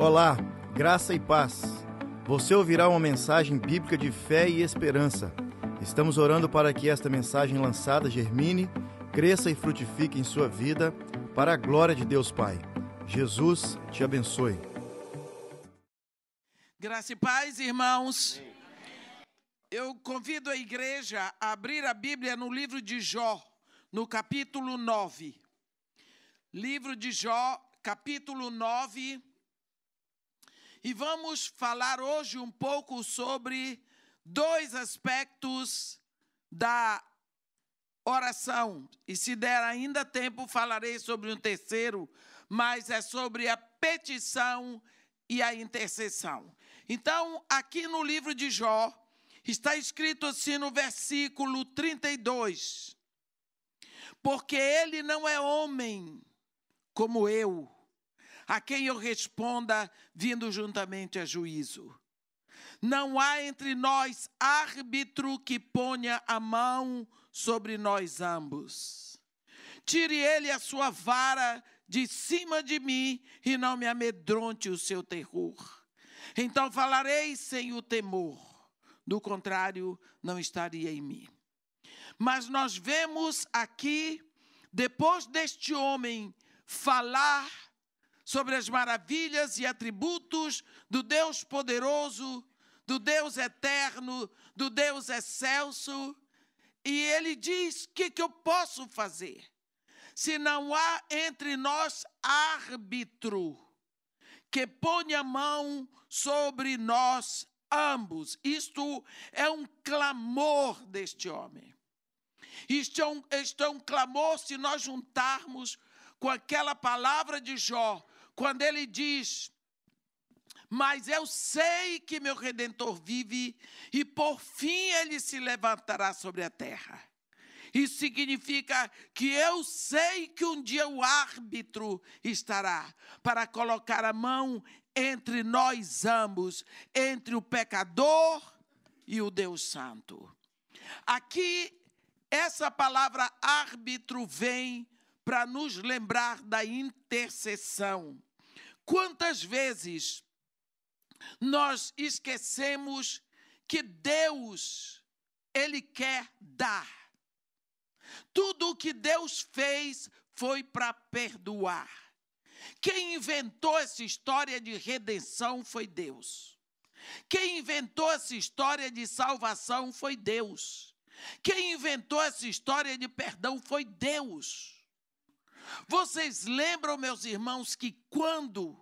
Olá, graça e paz. Você ouvirá uma mensagem bíblica de fé e esperança. Estamos orando para que esta mensagem lançada germine, cresça e frutifique em sua vida, para a glória de Deus Pai. Jesus te abençoe. Graça e paz, irmãos. Eu convido a igreja a abrir a Bíblia no livro de Jó, no capítulo 9. Livro de Jó, capítulo 9. E vamos falar hoje um pouco sobre dois aspectos da oração. E se der ainda tempo, falarei sobre um terceiro, mas é sobre a petição e a intercessão. Então, aqui no livro de Jó, está escrito assim no versículo 32: Porque ele não é homem como eu, a quem eu responda vindo juntamente a juízo. Não há entre nós árbitro que ponha a mão sobre nós ambos. Tire ele a sua vara de cima de mim e não me amedronte o seu terror. Então falarei sem o temor, do contrário, não estaria em mim. Mas nós vemos aqui, depois deste homem falar sobre as maravilhas e atributos do Deus poderoso, do Deus eterno, do Deus excelso. E ele diz: O que, que eu posso fazer? Se não há entre nós árbitro que ponha a mão sobre nós ambos. Isto é um clamor deste homem. Isto é um, isto é um clamor se nós juntarmos com aquela palavra de Jó, quando ele diz: Mas eu sei que meu redentor vive e por fim ele se levantará sobre a terra. Isso significa que eu sei que um dia o árbitro estará para colocar a mão entre nós ambos, entre o pecador e o Deus Santo. Aqui, essa palavra árbitro vem para nos lembrar da intercessão. Quantas vezes nós esquecemos que Deus, Ele quer dar. Tudo o que Deus fez foi para perdoar. Quem inventou essa história de redenção foi Deus. Quem inventou essa história de salvação foi Deus. Quem inventou essa história de perdão foi Deus. Vocês lembram, meus irmãos, que quando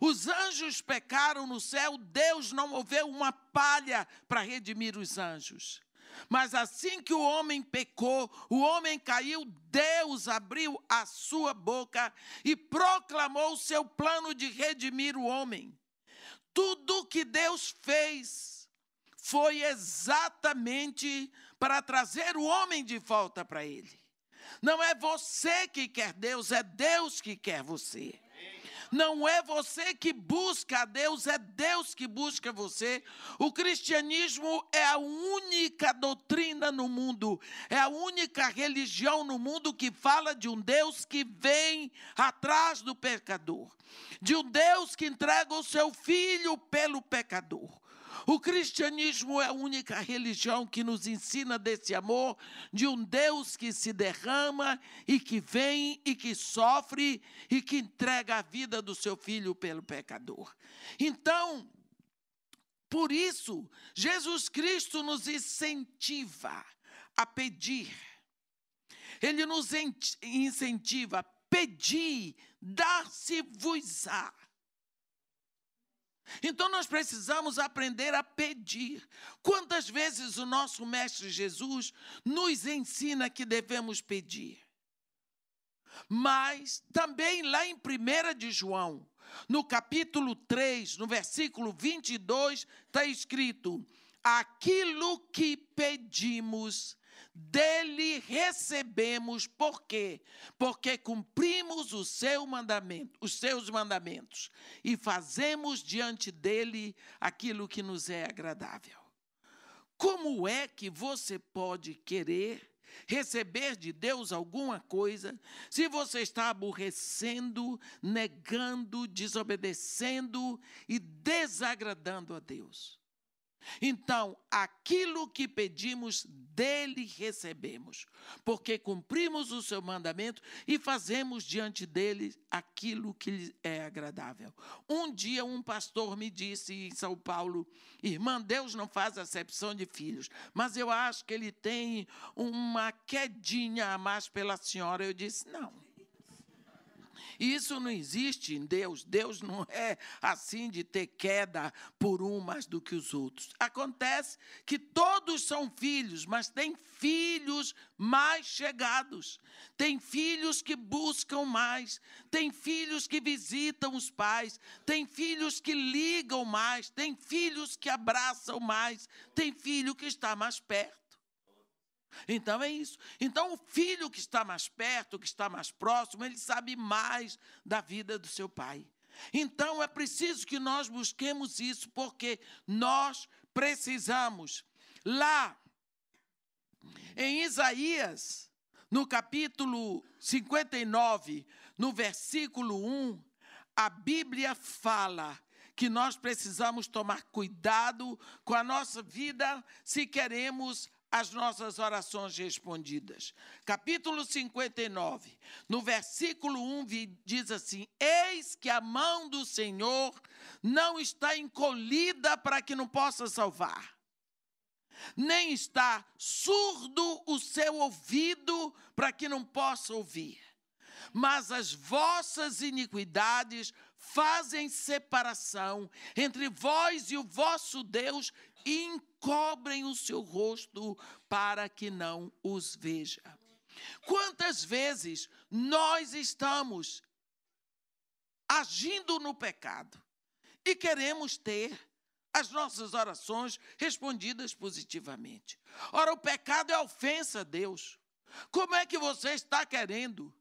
os anjos pecaram no céu, Deus não moveu uma palha para redimir os anjos. Mas assim que o homem pecou, o homem caiu, Deus abriu a sua boca e proclamou o seu plano de redimir o homem. Tudo que Deus fez foi exatamente para trazer o homem de volta para ele. Não é você que quer Deus, é Deus que quer você. Não é você que busca a Deus, é Deus que busca você. O cristianismo é a única doutrina no mundo, é a única religião no mundo que fala de um Deus que vem atrás do pecador, de um Deus que entrega o seu filho pelo pecador. O cristianismo é a única religião que nos ensina desse amor de um Deus que se derrama e que vem e que sofre e que entrega a vida do seu filho pelo pecador. Então, por isso, Jesus Cristo nos incentiva a pedir. Ele nos incentiva a pedir, dar-se-vos-á. Então nós precisamos aprender a pedir. Quantas vezes o nosso Mestre Jesus nos ensina que devemos pedir? Mas também lá em 1 de João, no capítulo 3, no versículo 22, está escrito: Aquilo que pedimos, dele recebemos, por quê? Porque cumprimos o seu mandamento, os seus mandamentos e fazemos diante dele aquilo que nos é agradável. Como é que você pode querer receber de Deus alguma coisa, se você está aborrecendo, negando, desobedecendo e desagradando a Deus. Então, aquilo que pedimos, dele recebemos, porque cumprimos o seu mandamento e fazemos diante dele aquilo que lhe é agradável. Um dia, um pastor me disse em São Paulo: Irmã, Deus não faz acepção de filhos, mas eu acho que ele tem uma quedinha a mais pela senhora. Eu disse: Não. Isso não existe em Deus. Deus não é assim de ter queda por um mais do que os outros. Acontece que todos são filhos, mas tem filhos mais chegados. Tem filhos que buscam mais, tem filhos que visitam os pais, tem filhos que ligam mais, tem filhos que abraçam mais, tem filho que está mais perto. Então é isso. Então o filho que está mais perto, que está mais próximo, ele sabe mais da vida do seu pai. Então é preciso que nós busquemos isso, porque nós precisamos. Lá em Isaías, no capítulo 59, no versículo 1, a Bíblia fala que nós precisamos tomar cuidado com a nossa vida se queremos as nossas orações respondidas. Capítulo 59, no versículo 1 diz assim: Eis que a mão do Senhor não está encolhida para que não possa salvar, nem está surdo o seu ouvido para que não possa ouvir. Mas as vossas iniquidades fazem separação entre vós e o vosso Deus e encobrem o seu rosto para que não os veja. Quantas vezes nós estamos agindo no pecado e queremos ter as nossas orações respondidas positivamente? Ora, o pecado é ofensa a Deus. Como é que você está querendo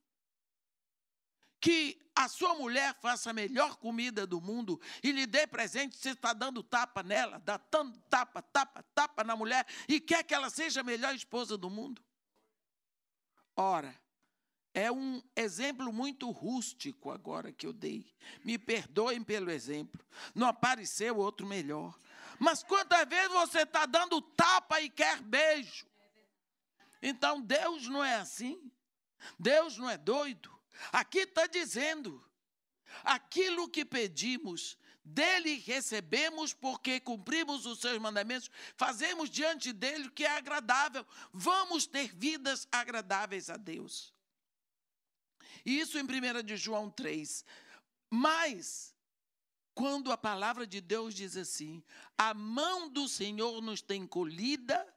que a sua mulher faça a melhor comida do mundo e lhe dê presente, você está dando tapa nela, dá tanto tapa, tapa, tapa na mulher e quer que ela seja a melhor esposa do mundo? Ora, é um exemplo muito rústico agora que eu dei. Me perdoem pelo exemplo. Não apareceu outro melhor. Mas quantas vezes você está dando tapa e quer beijo? Então Deus não é assim. Deus não é doido. Aqui está dizendo: aquilo que pedimos, dele recebemos, porque cumprimos os seus mandamentos, fazemos diante dele o que é agradável, vamos ter vidas agradáveis a Deus. Isso em 1 de João 3. Mas, quando a palavra de Deus diz assim: a mão do Senhor nos tem colhida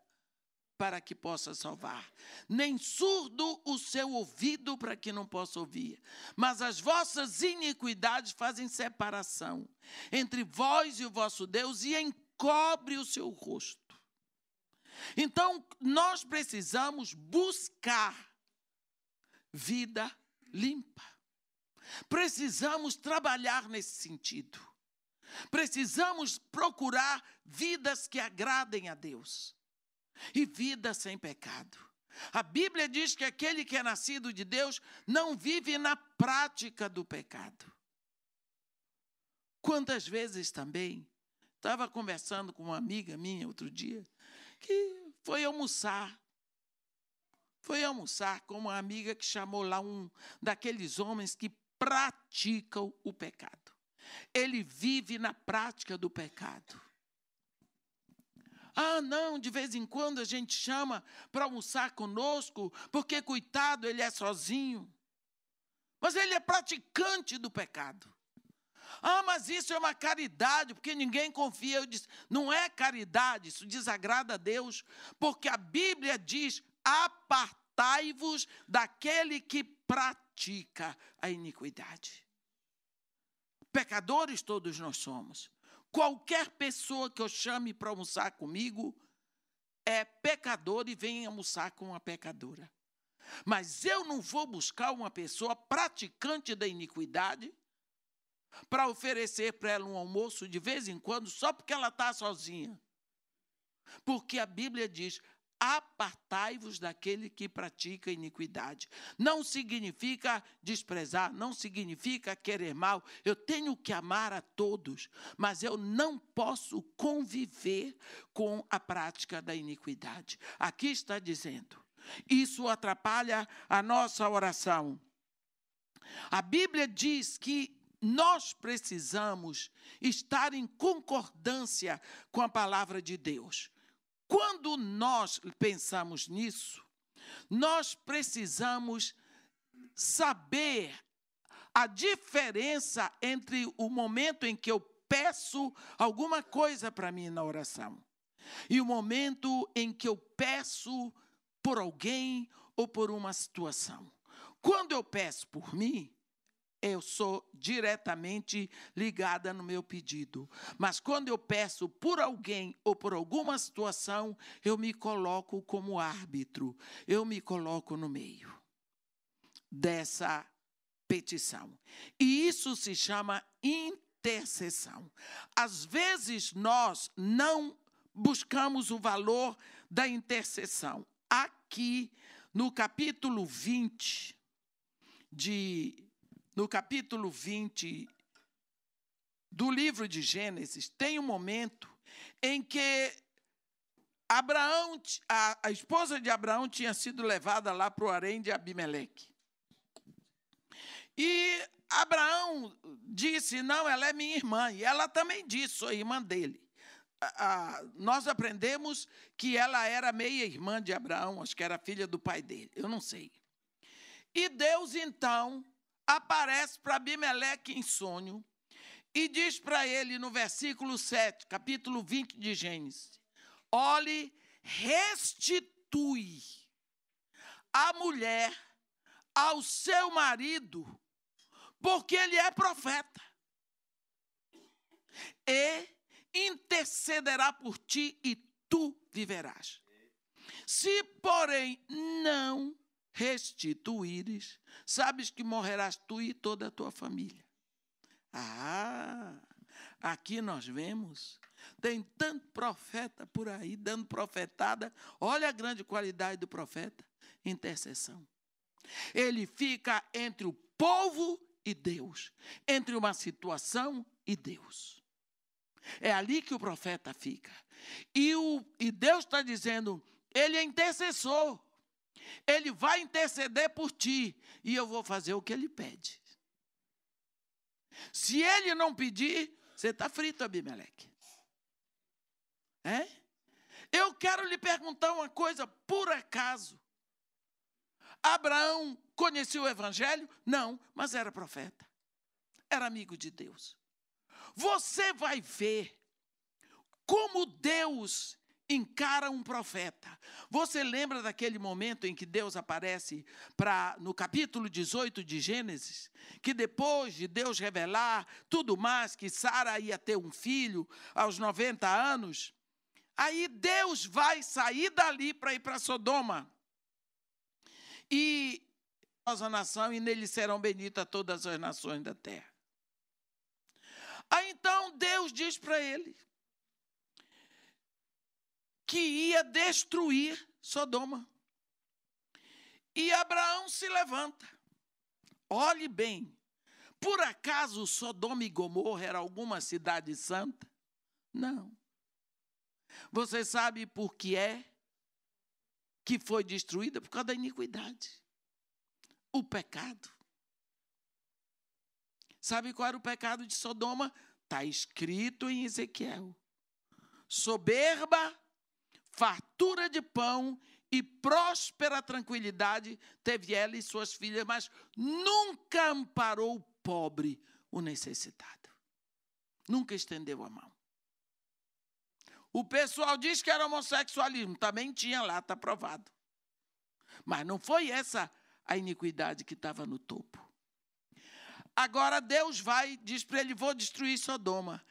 para que possa salvar, nem surdo o seu ouvido para que não possa ouvir. Mas as vossas iniquidades fazem separação entre vós e o vosso Deus e encobre o seu rosto. Então, nós precisamos buscar vida limpa. Precisamos trabalhar nesse sentido. Precisamos procurar vidas que agradem a Deus e vida sem pecado. A Bíblia diz que aquele que é nascido de Deus não vive na prática do pecado. Quantas vezes também, estava conversando com uma amiga minha outro dia, que foi almoçar. Foi almoçar com uma amiga que chamou lá um daqueles homens que praticam o pecado. Ele vive na prática do pecado. Ah, não, de vez em quando a gente chama para almoçar conosco, porque, coitado, ele é sozinho. Mas ele é praticante do pecado. Ah, mas isso é uma caridade, porque ninguém confia. Eu disse, não é caridade, isso desagrada a Deus, porque a Bíblia diz: apartai-vos daquele que pratica a iniquidade. Pecadores todos nós somos. Qualquer pessoa que eu chame para almoçar comigo é pecador e vem almoçar com uma pecadora. Mas eu não vou buscar uma pessoa praticante da iniquidade para oferecer para ela um almoço de vez em quando só porque ela está sozinha. Porque a Bíblia diz: apartai-vos daquele que pratica iniquidade. Não significa desprezar, não significa querer mal. Eu tenho que amar a todos, mas eu não posso conviver com a prática da iniquidade. Aqui está dizendo. Isso atrapalha a nossa oração. A Bíblia diz que nós precisamos estar em concordância com a palavra de Deus. Quando nós pensamos nisso, nós precisamos saber a diferença entre o momento em que eu peço alguma coisa para mim na oração e o momento em que eu peço por alguém ou por uma situação. Quando eu peço por mim, eu sou diretamente ligada no meu pedido. Mas quando eu peço por alguém ou por alguma situação, eu me coloco como árbitro, eu me coloco no meio dessa petição. E isso se chama intercessão. Às vezes nós não buscamos o valor da intercessão. Aqui no capítulo 20 de no capítulo 20 do livro de Gênesis, tem um momento em que Abraão, a, a esposa de Abraão tinha sido levada lá para o harém de Abimeleque. E Abraão disse: Não, ela é minha irmã. E ela também disse: Sou irmã dele. nós aprendemos que ela era meia-irmã de Abraão, acho que era filha do pai dele, eu não sei. E Deus então aparece para Abimeleque em sonho e diz para ele no versículo 7, capítulo 20 de Gênesis: Olhe, restitui a mulher ao seu marido, porque ele é profeta, e intercederá por ti e tu viverás. Se, porém, não restituíres, sabes que morrerás tu e toda a tua família. Ah, aqui nós vemos, tem tanto profeta por aí dando profetada. Olha a grande qualidade do profeta: intercessão. Ele fica entre o povo e Deus, entre uma situação e Deus. É ali que o profeta fica. E, o, e Deus está dizendo: ele é intercessor. Ele vai interceder por ti e eu vou fazer o que ele pede. Se ele não pedir, você está frito, Abimeleque. É? Eu quero lhe perguntar uma coisa, por acaso. Abraão conhecia o Evangelho? Não, mas era profeta. Era amigo de Deus. Você vai ver como Deus encara um profeta. Você lembra daquele momento em que Deus aparece para no capítulo 18 de Gênesis, que depois de Deus revelar tudo mais que Sara ia ter um filho aos 90 anos, aí Deus vai sair dali para ir para Sodoma. E a nação e nele serão benditas todas as nações da terra. Aí então Deus diz para ele: que ia destruir Sodoma. E Abraão se levanta. Olhe bem, por acaso Sodoma e Gomorra era alguma cidade santa? Não. Você sabe por que é que foi destruída? Por causa da iniquidade. O pecado. Sabe qual era o pecado de Sodoma? Está escrito em Ezequiel. Soberba fartura de pão e próspera tranquilidade teve ela e suas filhas, mas nunca amparou o pobre, o necessitado. Nunca estendeu a mão. O pessoal diz que era homossexualismo, também tinha lá, está provado. Mas não foi essa a iniquidade que estava no topo. Agora Deus vai, diz para ele: vou destruir Sodoma.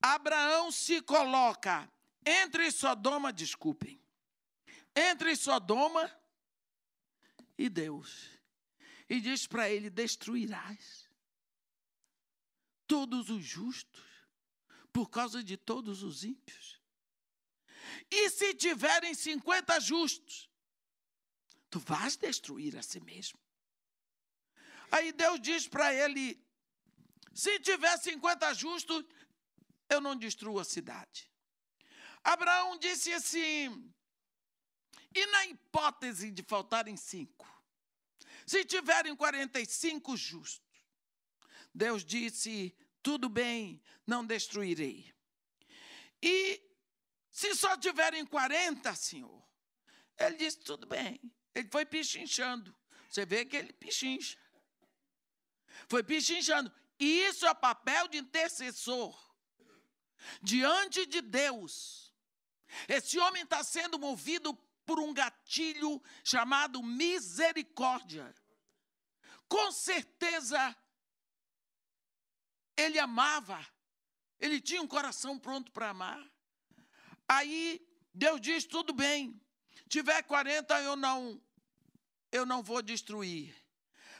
Abraão se coloca entre Sodoma, desculpem, entre Sodoma e Deus. E diz para ele: destruirás todos os justos por causa de todos os ímpios. E se tiverem 50 justos, tu vais destruir a si mesmo. Aí Deus diz para ele: se tiver 50 justos, eu não destruo a cidade. Abraão disse assim: e na hipótese de faltarem cinco, se tiverem 45 justos, Deus disse: tudo bem, não destruirei. E se só tiverem 40, Senhor, ele disse: tudo bem. Ele foi pichinchando. Você vê que ele pichincha. Foi pichinchando. E isso é papel de intercessor. Diante de Deus. Esse homem está sendo movido por um gatilho chamado misericórdia. Com certeza, ele amava, ele tinha um coração pronto para amar. Aí Deus diz: tudo bem, tiver 40 eu não, eu não vou destruir.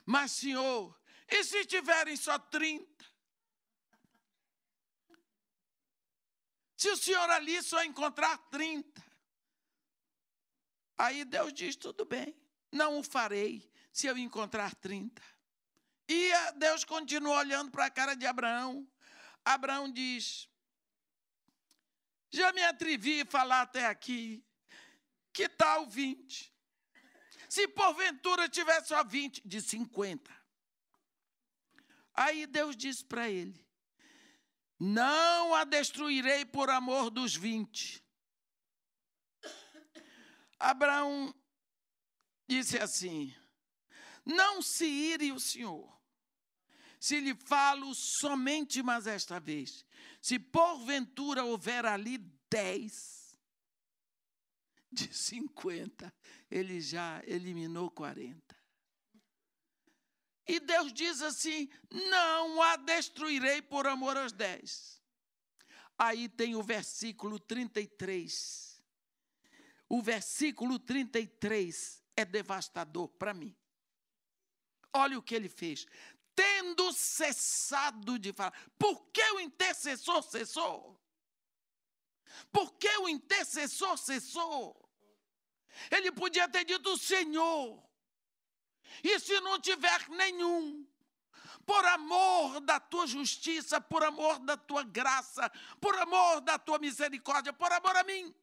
Mas, Senhor, e se tiverem só 30? Se o Senhor ali só encontrar 30. Aí Deus diz: tudo bem, não o farei se eu encontrar 30. E Deus continua olhando para a cara de Abraão. Abraão diz: já me atrevi a falar até aqui. Que tal 20? Se porventura tiver só 20, de 50. Aí Deus disse para ele: Não a destruirei por amor dos 20. Abraão disse assim: Não se ire o Senhor, se lhe falo somente mais esta vez. Se porventura houver ali dez de cinquenta, ele já eliminou quarenta. E Deus diz assim: não a destruirei por amor aos dez. Aí tem o versículo 33. O versículo 33 é devastador para mim. Olha o que ele fez tendo cessado de falar. Por que o intercessor cessou? Por que o intercessor cessou? Ele podia ter dito Senhor. E se não tiver nenhum, por amor da tua justiça, por amor da tua graça, por amor da tua misericórdia, por amor a mim,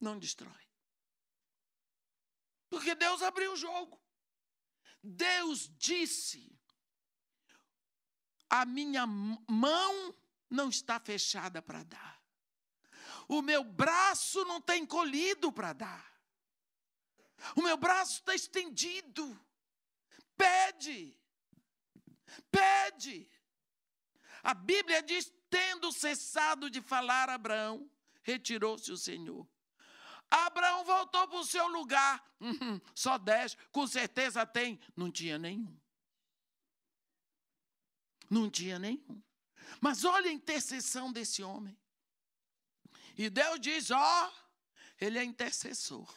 não destrói. Porque Deus abriu o jogo. Deus disse: a minha mão não está fechada para dar, o meu braço não tem encolhido para dar, o meu braço está estendido. Pede, pede. A Bíblia diz: tendo cessado de falar Abraão, retirou-se o Senhor. Abraão voltou para o seu lugar. Uhum, só dez, com certeza tem. Não tinha nenhum. Não tinha nenhum. Mas olha a intercessão desse homem. E Deus diz: ó, ele é intercessor.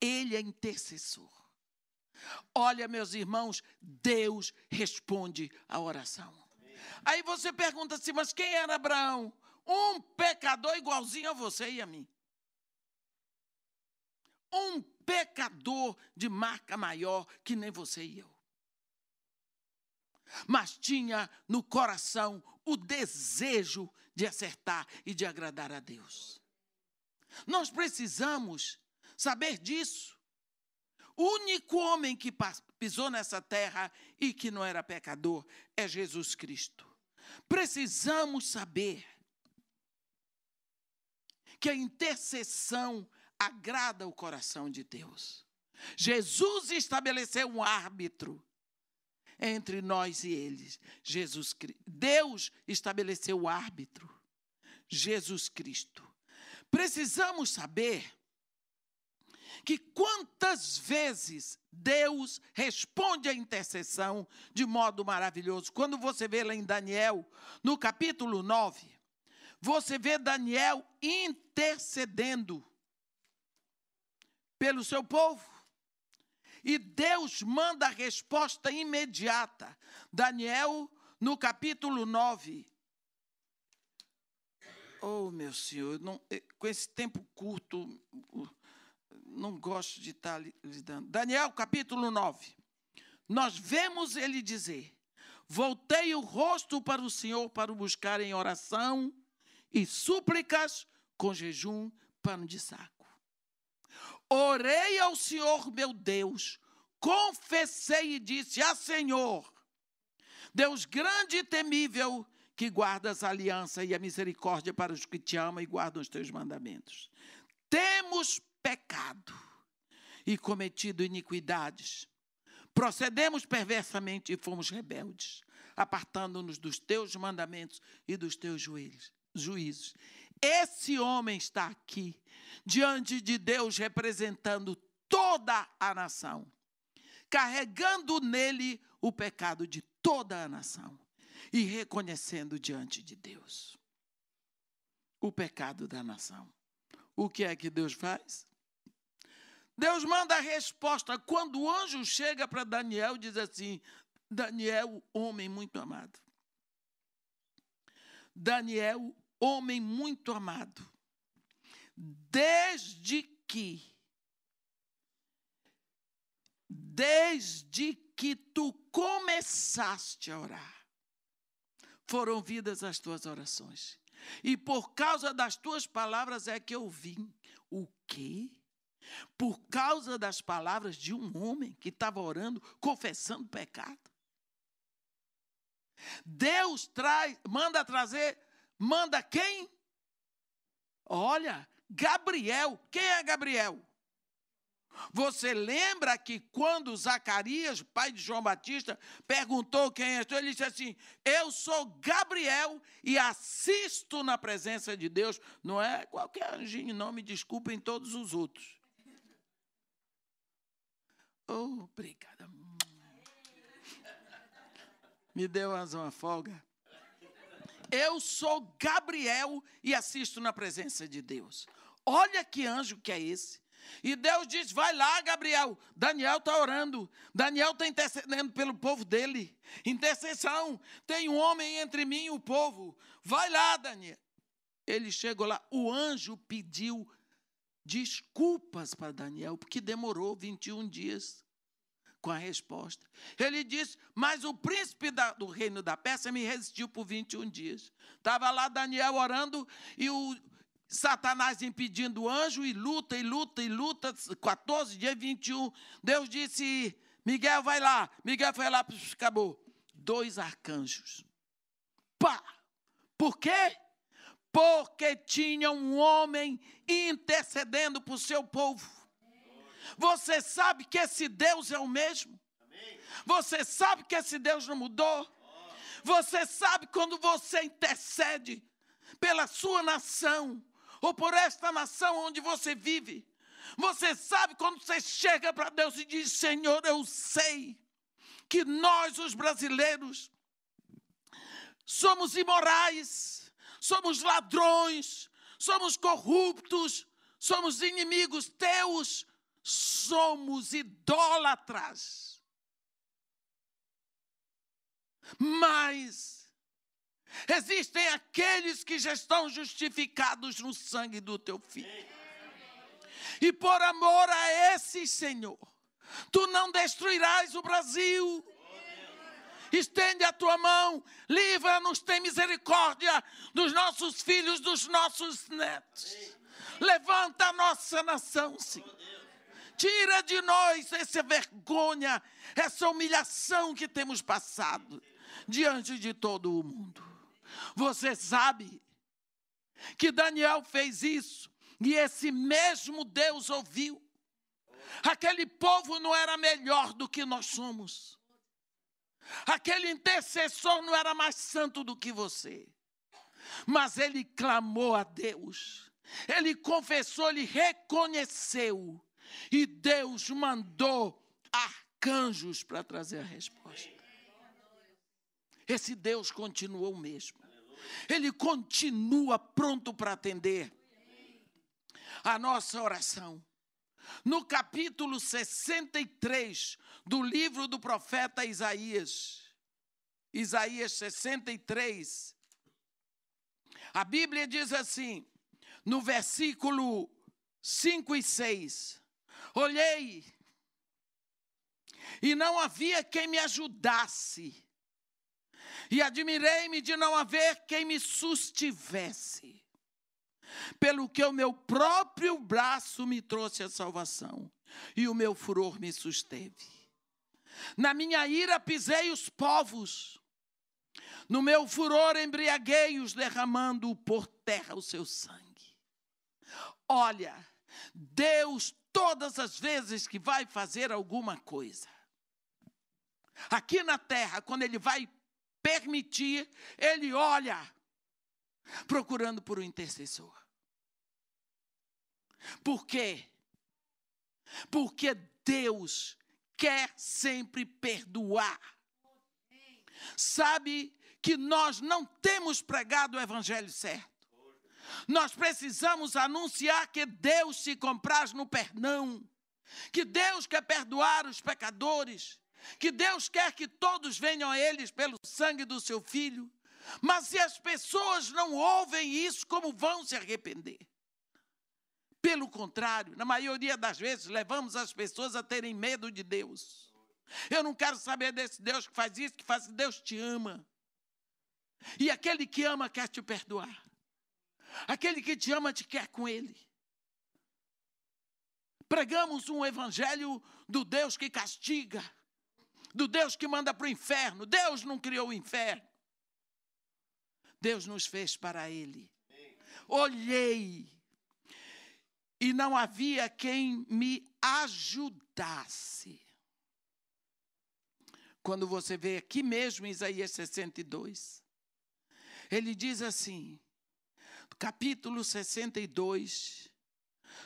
Ele é intercessor. Olha, meus irmãos, Deus responde a oração. Aí você pergunta assim, mas quem era Abraão? Um pecador igualzinho a você e a mim um pecador de marca maior que nem você e eu. Mas tinha no coração o desejo de acertar e de agradar a Deus. Nós precisamos saber disso. O único homem que pisou nessa terra e que não era pecador é Jesus Cristo. Precisamos saber que a intercessão agrada o coração de Deus. Jesus estabeleceu um árbitro entre nós e eles. Jesus Deus estabeleceu o árbitro. Jesus Cristo. Precisamos saber que quantas vezes Deus responde à intercessão de modo maravilhoso. Quando você vê lá em Daniel, no capítulo 9, você vê Daniel intercedendo pelo seu povo. E Deus manda a resposta imediata. Daniel, no capítulo 9. Oh, meu senhor, não, eh, com esse tempo curto, não gosto de estar lidando. Daniel, capítulo 9. Nós vemos ele dizer: Voltei o rosto para o Senhor para o buscar em oração e súplicas com jejum, pano de saco. Orei ao Senhor meu Deus, confessei e disse: Ah, Senhor, Deus grande e temível, que guardas a aliança e a misericórdia para os que te amam e guardam os teus mandamentos. Temos pecado e cometido iniquidades. Procedemos perversamente e fomos rebeldes, apartando-nos dos teus mandamentos e dos teus juízos. Esse homem está aqui, diante de Deus, representando toda a nação, carregando nele o pecado de toda a nação e reconhecendo diante de Deus o pecado da nação. O que é que Deus faz? Deus manda a resposta. Quando o anjo chega para Daniel, diz assim: Daniel, homem muito amado. Daniel, homem muito amado. Desde que, desde que tu começaste a orar, foram ouvidas as tuas orações. E por causa das tuas palavras é que eu vim. O quê? Por causa das palavras de um homem que estava orando, confessando pecado. Deus traz, manda trazer, manda quem? Olha, Gabriel. Quem é Gabriel? Você lembra que quando Zacarias, pai de João Batista, perguntou quem é, ele disse assim: Eu sou Gabriel e assisto na presença de Deus. Não é qualquer anjinho, não, me desculpem todos os outros. Obrigada. Me deu uma folga. Eu sou Gabriel e assisto na presença de Deus. Olha que anjo que é esse. E Deus diz: vai lá, Gabriel. Daniel está orando. Daniel está intercedendo pelo povo dele. Intercessão. Tem um homem entre mim e o povo. Vai lá, Daniel. Ele chegou lá. O anjo pediu desculpas para Daniel, porque demorou 21 dias com a resposta. Ele disse: Mas o príncipe da, do reino da Pérsia me resistiu por 21 dias. Estava lá Daniel orando e o Satanás impedindo o anjo e luta, e luta, e luta. 14 dias, 21. Deus disse: Miguel, vai lá. Miguel foi lá, acabou. Dois arcanjos. Pá! Por quê? Porque tinha um homem intercedendo por seu povo. Você sabe que esse Deus é o mesmo? Você sabe que esse Deus não mudou? Você sabe quando você intercede pela sua nação, ou por esta nação onde você vive. Você sabe quando você chega para Deus e diz: Senhor, eu sei que nós, os brasileiros, somos imorais, somos ladrões, somos corruptos, somos inimigos teus, somos idólatras. Mas Existem aqueles que já estão justificados no sangue do teu filho. E por amor a esse Senhor, tu não destruirás o Brasil. Estende a tua mão, livra-nos, tem misericórdia dos nossos filhos, dos nossos netos. Levanta a nossa nação, Senhor. Tira de nós essa vergonha, essa humilhação que temos passado diante de todo o mundo. Você sabe que Daniel fez isso e esse mesmo Deus ouviu. Aquele povo não era melhor do que nós somos. Aquele intercessor não era mais santo do que você. Mas ele clamou a Deus. Ele confessou, ele reconheceu. E Deus mandou arcanjos para trazer a resposta. Esse Deus continuou o mesmo. Ele continua pronto para atender a nossa oração. No capítulo 63 do livro do profeta Isaías, Isaías 63, A Bíblia diz assim, no versículo 5 e 6: Olhei, e não havia quem me ajudasse, e admirei-me de não haver quem me sustivesse, pelo que o meu próprio braço me trouxe a salvação, e o meu furor me susteve. Na minha ira pisei os povos, no meu furor embriaguei-os, derramando por terra o seu sangue. Olha, Deus, todas as vezes que vai fazer alguma coisa, aqui na terra, quando Ele vai permitir, Ele olha, procurando por um intercessor. Por quê? Porque Deus quer sempre perdoar. Sabe que nós não temos pregado o evangelho certo. Nós precisamos anunciar que Deus se compraz no perdão, que Deus quer perdoar os pecadores, que Deus quer que todos venham a eles pelo sangue do seu filho. Mas se as pessoas não ouvem isso, como vão se arrepender? Pelo contrário, na maioria das vezes, levamos as pessoas a terem medo de Deus. Eu não quero saber desse Deus que faz isso, que faz Deus te ama. E aquele que ama quer te perdoar. Aquele que te ama te quer com ele. Pregamos um evangelho do Deus que castiga, do Deus que manda para o inferno. Deus não criou o inferno. Deus nos fez para ele. Olhei e não havia quem me ajudasse. Quando você vê aqui mesmo em Isaías 62, ele diz assim, capítulo 62,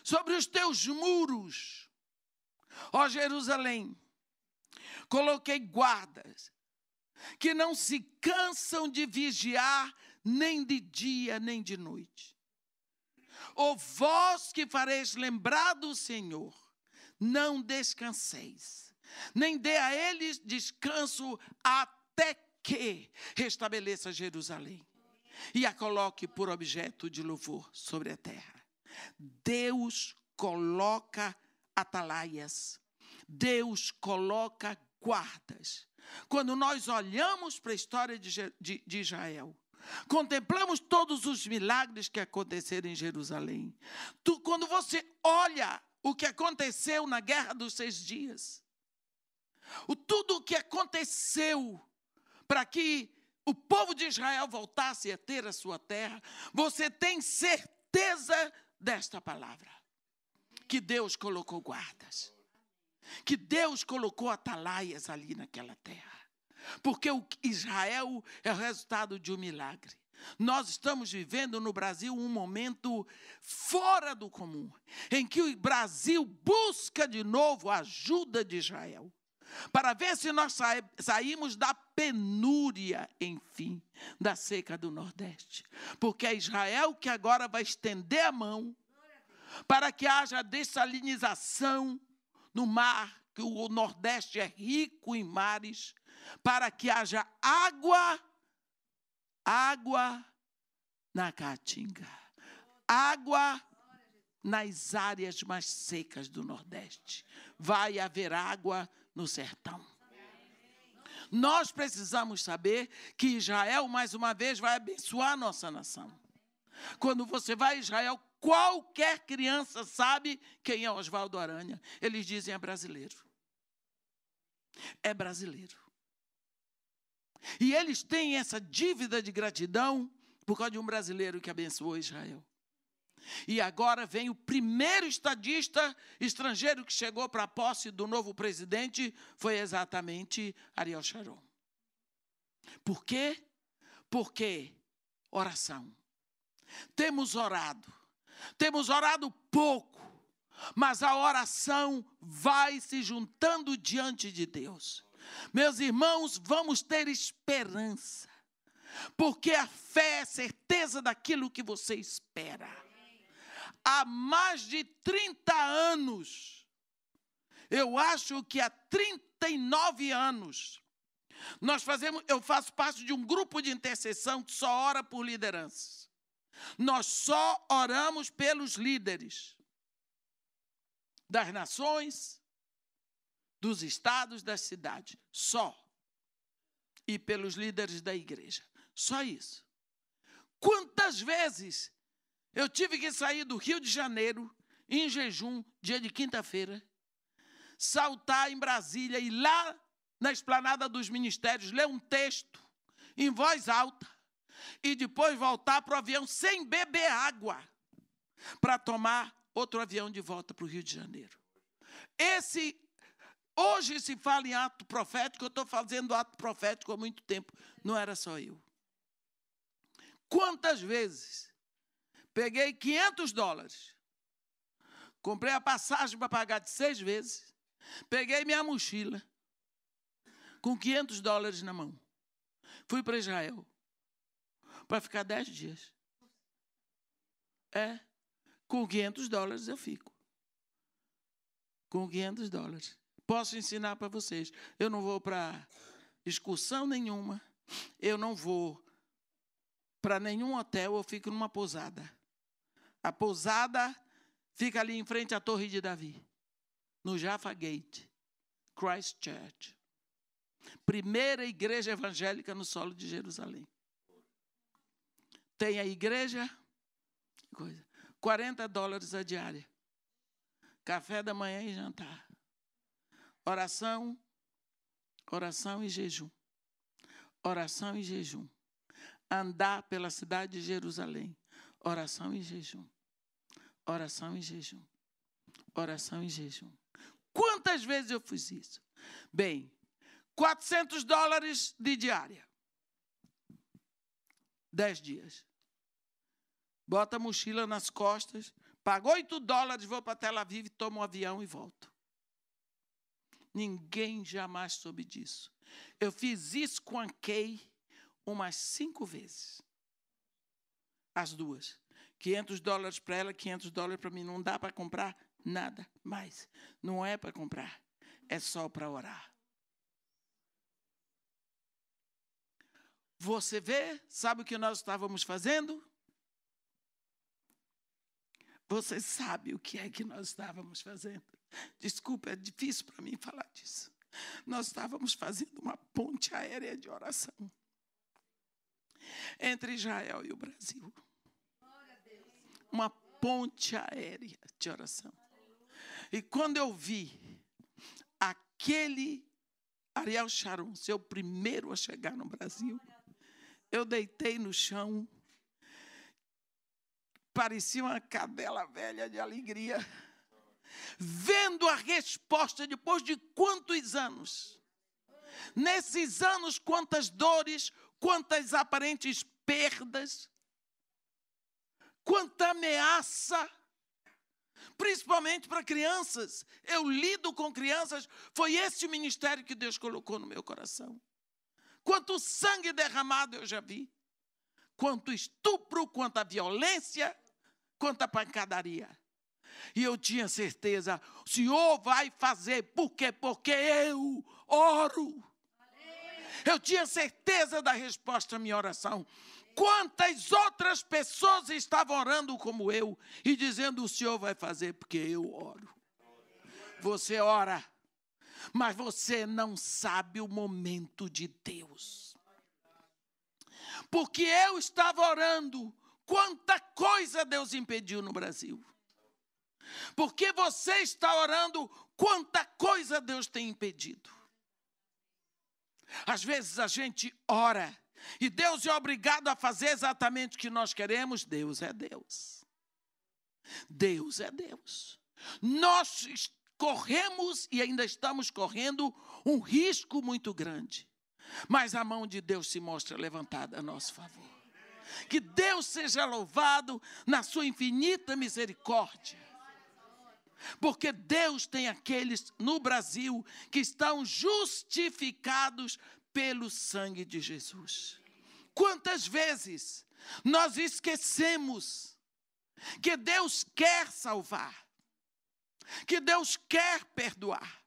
sobre os teus muros, ó Jerusalém, coloquei guardas que não se cansam de vigiar nem de dia nem de noite. Ou vós que fareis lembrar do Senhor, não descanseis, nem dê a eles descanso até que restabeleça Jerusalém e a coloque por objeto de louvor sobre a terra. Deus coloca atalaias, Deus coloca guardas. Quando nós olhamos para a história de, de, de Israel, Contemplamos todos os milagres que aconteceram em Jerusalém. Tu, quando você olha o que aconteceu na Guerra dos Seis Dias, o, tudo o que aconteceu para que o povo de Israel voltasse a ter a sua terra, você tem certeza desta palavra: que Deus colocou guardas, que Deus colocou atalaias ali naquela terra. Porque o Israel é o resultado de um milagre. Nós estamos vivendo no Brasil um momento fora do comum, em que o Brasil busca de novo a ajuda de Israel, para ver se nós saímos da penúria, enfim, da seca do Nordeste. Porque é Israel que agora vai estender a mão para que haja dessalinização no mar, que o Nordeste é rico em mares, para que haja água, água na caatinga, água nas áreas mais secas do Nordeste. Vai haver água no sertão. Nós precisamos saber que Israel, mais uma vez, vai abençoar a nossa nação. Quando você vai a Israel, qualquer criança sabe quem é Oswaldo Aranha. Eles dizem é brasileiro. É brasileiro. E eles têm essa dívida de gratidão por causa de um brasileiro que abençoou Israel. E agora vem o primeiro estadista estrangeiro que chegou para a posse do novo presidente, foi exatamente Ariel Sharon. Por quê? Porque oração. Temos orado, temos orado pouco, mas a oração vai se juntando diante de Deus. Meus irmãos, vamos ter esperança, porque a fé é certeza daquilo que você espera. Há mais de 30 anos, eu acho que há 39 anos, nós fazemos, eu faço parte de um grupo de intercessão que só ora por lideranças. Nós só oramos pelos líderes das nações, dos estados, das cidades. Só. E pelos líderes da igreja. Só isso. Quantas vezes eu tive que sair do Rio de Janeiro em jejum, dia de quinta-feira, saltar em Brasília e lá na esplanada dos ministérios ler um texto em voz alta e depois voltar para o avião sem beber água para tomar outro avião de volta para o Rio de Janeiro. Esse hoje se fala em ato profético, eu estou fazendo ato profético há muito tempo, não era só eu. Quantas vezes peguei 500 dólares, comprei a passagem para pagar de seis vezes, peguei minha mochila com 500 dólares na mão, fui para Israel para ficar dez dias. É, com 500 dólares eu fico. Com 500 dólares. Posso ensinar para vocês. Eu não vou para excursão nenhuma. Eu não vou para nenhum hotel. Eu fico numa pousada. A pousada fica ali em frente à Torre de Davi, no Jaffa Gate, Christchurch. Primeira igreja evangélica no solo de Jerusalém. Tem a igreja, coisa, 40 dólares a diária. Café da manhã e jantar. Oração, oração e jejum. Oração e jejum. Andar pela cidade de Jerusalém. Oração e jejum. Oração e jejum. Oração e jejum. Quantas vezes eu fiz isso? Bem, 400 dólares de diária. Dez dias. Bota a mochila nas costas, paga 8 dólares, vou para Tel Aviv, tomo um avião e volto. Ninguém jamais soube disso. Eu fiz isso com a Kay umas cinco vezes. As duas. 500 dólares para ela, 500 dólares para mim. Não dá para comprar nada mais. Não é para comprar. É só para orar. Você vê? Sabe o que nós estávamos fazendo? Você sabe o que é que nós estávamos fazendo? Desculpa, é difícil para mim falar disso. Nós estávamos fazendo uma ponte aérea de oração entre Israel e o Brasil. Uma ponte aérea de oração. E quando eu vi aquele Ariel Sharon, seu primeiro a chegar no Brasil, eu deitei no chão, parecia uma cadela velha de alegria, vendo a resposta depois de quantos anos. Nesses anos, quantas dores, quantas aparentes perdas, quanta ameaça, principalmente para crianças. Eu lido com crianças, foi esse ministério que Deus colocou no meu coração. Quanto sangue derramado eu já vi. Quanto estupro, quanta violência, quanta pancadaria. E eu tinha certeza, o Senhor vai fazer, por quê? Porque eu oro. Eu tinha certeza da resposta à minha oração. Quantas outras pessoas estavam orando como eu e dizendo: O Senhor vai fazer porque eu oro. Você ora mas você não sabe o momento de Deus. Porque eu estava orando, quanta coisa Deus impediu no Brasil. Porque você está orando, quanta coisa Deus tem impedido. Às vezes a gente ora e Deus é obrigado a fazer exatamente o que nós queremos. Deus é Deus. Deus é Deus. Nós corremos e ainda estamos correndo um risco muito grande. Mas a mão de Deus se mostra levantada a nosso favor. Que Deus seja louvado na sua infinita misericórdia. Porque Deus tem aqueles no Brasil que estão justificados pelo sangue de Jesus. Quantas vezes nós esquecemos que Deus quer salvar, que Deus quer perdoar.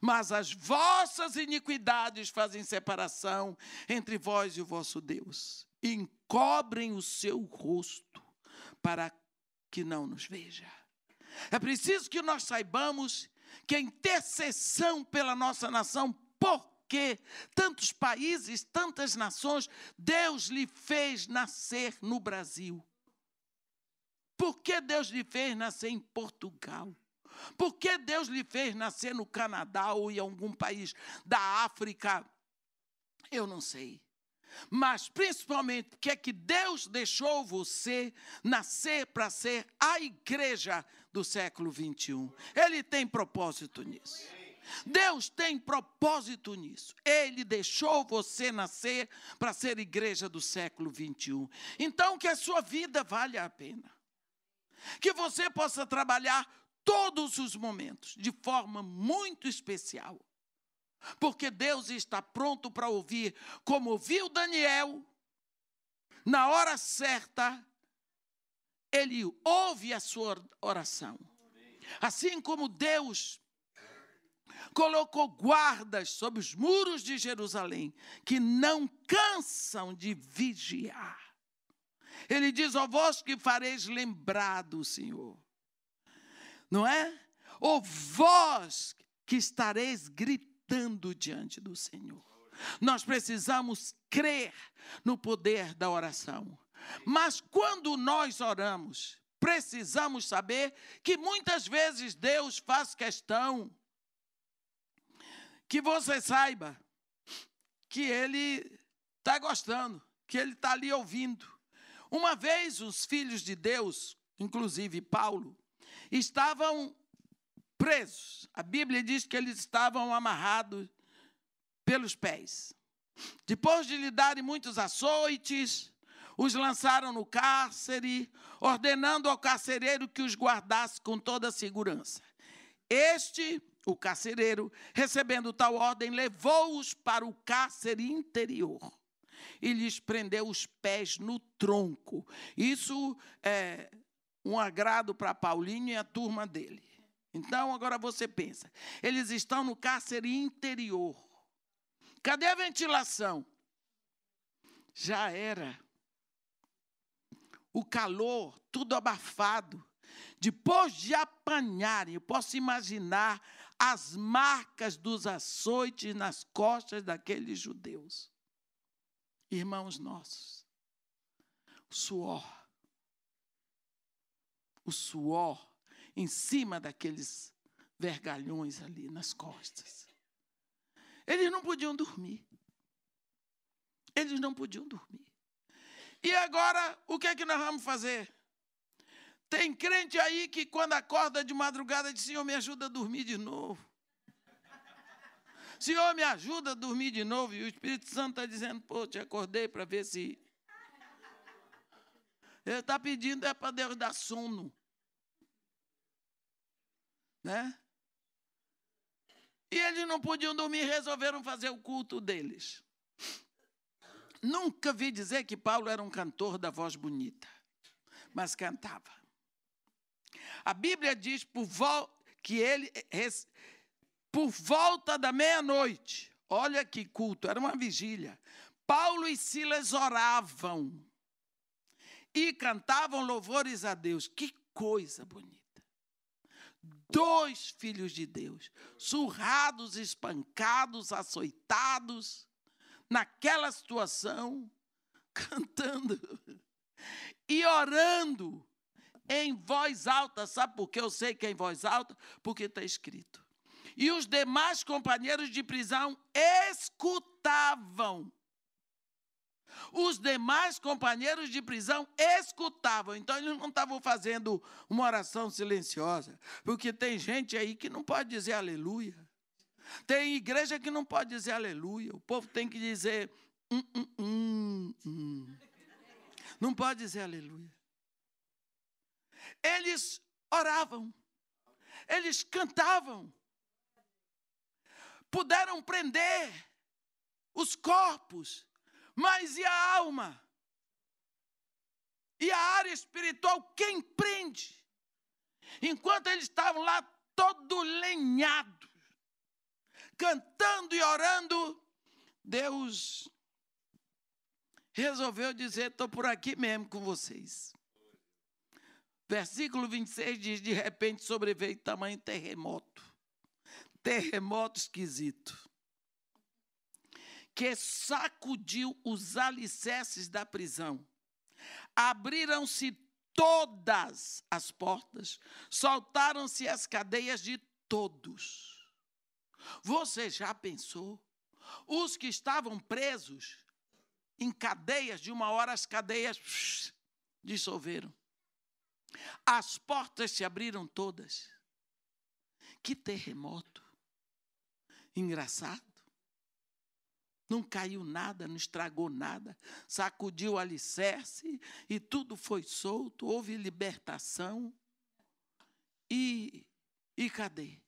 mas as vossas iniquidades fazem separação entre vós e o vosso Deus. Encobrem o seu rosto para que não nos veja. É preciso que nós saibamos que a intercessão pela nossa nação, porque tantos países, tantas nações, Deus lhe fez nascer no Brasil. Por que Deus lhe fez nascer em Portugal? Por que Deus lhe fez nascer no Canadá ou em algum país da África? Eu não sei. Mas principalmente que é que Deus deixou você nascer para ser a igreja do século 21. Ele tem propósito nisso. Deus tem propósito nisso. Ele deixou você nascer para ser igreja do século 21. Então, que a sua vida valha a pena. Que você possa trabalhar todos os momentos de forma muito especial. Porque Deus está pronto para ouvir, como ouviu Daniel, na hora certa, ele ouve a sua oração. Assim como Deus colocou guardas sobre os muros de Jerusalém, que não cansam de vigiar. Ele diz: Ó vós que fareis lembrar do Senhor, não é? Ou vós que estareis gritando diante do Senhor. Nós precisamos crer no poder da oração. Mas quando nós oramos, precisamos saber que muitas vezes Deus faz questão que você saiba que Ele está gostando, que Ele está ali ouvindo. Uma vez os filhos de Deus, inclusive Paulo, estavam presos. A Bíblia diz que eles estavam amarrados pelos pés. Depois de lhe darem muitos açoites, os lançaram no cárcere, ordenando ao carcereiro que os guardasse com toda a segurança. Este, o carcereiro, recebendo tal ordem, levou-os para o cárcere interior e lhes prendeu os pés no tronco. Isso é um agrado para Paulinho e a turma dele. Então, agora você pensa, eles estão no cárcere interior. Cadê a ventilação? Já era o calor, tudo abafado. Depois de apanharem, eu posso imaginar as marcas dos açoites nas costas daqueles judeus. Irmãos nossos, o suor, o suor em cima daqueles vergalhões ali nas costas. Eles não podiam dormir. Eles não podiam dormir. E agora, o que é que nós vamos fazer? Tem crente aí que quando acorda de madrugada diz: Senhor, me ajuda a dormir de novo. Senhor, me ajuda a dormir de novo. E o Espírito Santo está dizendo: Pô, te acordei para ver se. Ele está pedindo é para Deus dar sono. Né? E eles não podiam dormir, resolveram fazer o culto deles. Nunca vi dizer que Paulo era um cantor da voz bonita, mas cantava. A Bíblia diz por que ele, por volta da meia-noite, olha que culto, era uma vigília. Paulo e Silas oravam e cantavam louvores a Deus. Que coisa bonita. Dois filhos de Deus, surrados, espancados, açoitados, naquela situação, cantando e orando em voz alta. Sabe por que eu sei que é em voz alta? Porque está escrito. E os demais companheiros de prisão escutavam. Os demais companheiros de prisão escutavam. Então, eles não estavam fazendo uma oração silenciosa. Porque tem gente aí que não pode dizer aleluia. Tem igreja que não pode dizer aleluia. O povo tem que dizer. Hum, hum, hum, hum. Não pode dizer aleluia. Eles oravam. Eles cantavam. Puderam prender os corpos, mas e a alma? E a área espiritual, quem prende? Enquanto eles estavam lá todo lenhado, cantando e orando, Deus resolveu dizer: estou por aqui mesmo com vocês. Versículo 26 diz: De repente sobreveio tamanho terremoto. Terremoto esquisito. Que sacudiu os alicerces da prisão. Abriram-se todas as portas, soltaram-se as cadeias de todos. Você já pensou? Os que estavam presos em cadeias, de uma hora as cadeias dissolveram. As portas se abriram todas. Que terremoto. Engraçado. Não caiu nada, não estragou nada, sacudiu o alicerce e tudo foi solto, houve libertação. E, e cadê?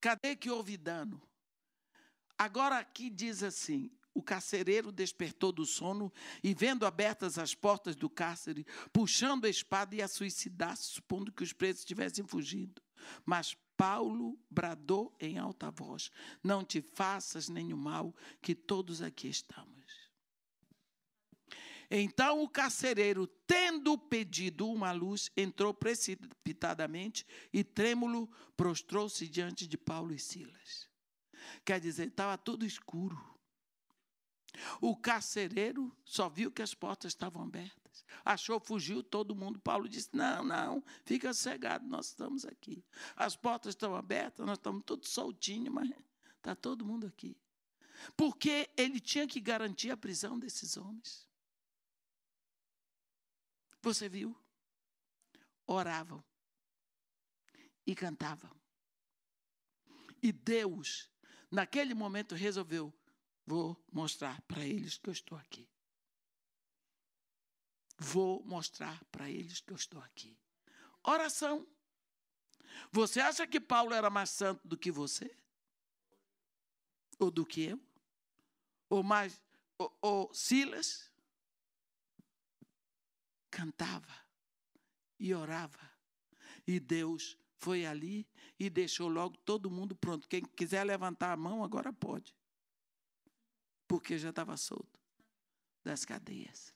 Cadê que houve dano? Agora aqui diz assim: o carcereiro despertou do sono e, vendo abertas as portas do cárcere, puxando a espada, ia suicidar-se, supondo que os presos tivessem fugido. Mas Paulo bradou em alta voz: Não te faças nenhum mal, que todos aqui estamos. Então o carcereiro, tendo pedido uma luz, entrou precipitadamente e, trêmulo, prostrou-se diante de Paulo e Silas. Quer dizer, estava tudo escuro. O carcereiro só viu que as portas estavam abertas. Achou, fugiu todo mundo. Paulo disse: Não, não, fica cegado, nós estamos aqui. As portas estão abertas, nós estamos todos soltinhos, mas está todo mundo aqui. Porque ele tinha que garantir a prisão desses homens. Você viu? Oravam e cantavam. E Deus, naquele momento, resolveu Vou mostrar para eles que eu estou aqui. Vou mostrar para eles que eu estou aqui. Oração. Você acha que Paulo era mais santo do que você? Ou do que eu? Ou mais. Ou, ou Silas? Cantava e orava. E Deus foi ali e deixou logo todo mundo pronto. Quem quiser levantar a mão, agora pode porque já estava solto das cadeias.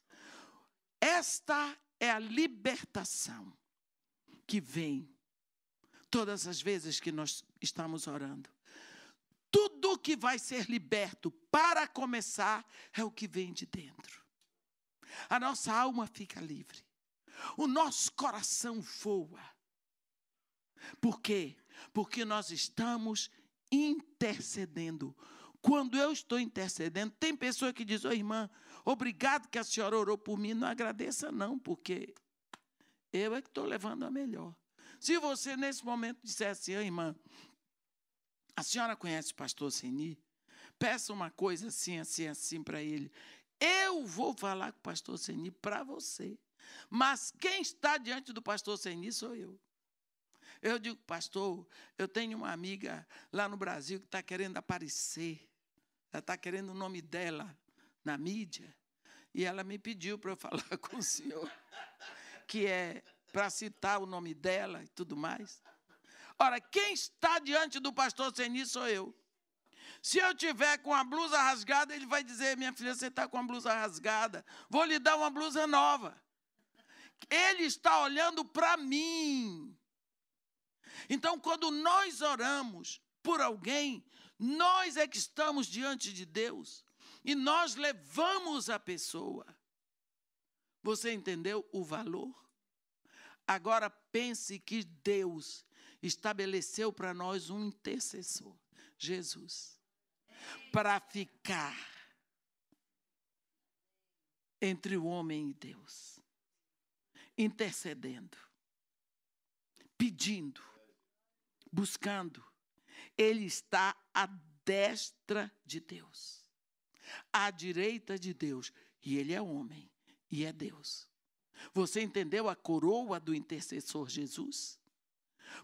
Esta é a libertação que vem todas as vezes que nós estamos orando. Tudo que vai ser liberto para começar é o que vem de dentro. A nossa alma fica livre. O nosso coração voa. Por quê? Porque nós estamos intercedendo quando eu estou intercedendo, tem pessoa que diz: Ô oh, irmã, obrigado que a senhora orou por mim. Não agradeça, não, porque eu é que estou levando a melhor. Se você, nesse momento, disser Ô oh, irmã, a senhora conhece o pastor Seni? Peça uma coisa assim, assim, assim para ele. Eu vou falar com o pastor Seni para você. Mas quem está diante do pastor Seni sou eu. Eu digo, pastor, eu tenho uma amiga lá no Brasil que está querendo aparecer. Ela está querendo o nome dela na mídia. E ela me pediu para eu falar com o senhor, que é para citar o nome dela e tudo mais. Ora, quem está diante do pastor Seni sou eu. Se eu tiver com a blusa rasgada, ele vai dizer: minha filha, você está com a blusa rasgada, vou lhe dar uma blusa nova. Ele está olhando para mim. Então, quando nós oramos por alguém, nós é que estamos diante de Deus e nós levamos a pessoa. Você entendeu o valor? Agora pense que Deus estabeleceu para nós um intercessor, Jesus, para ficar entre o homem e Deus, intercedendo, pedindo, buscando, ele está à destra de Deus, à direita de Deus. E ele é homem e é Deus. Você entendeu a coroa do intercessor Jesus?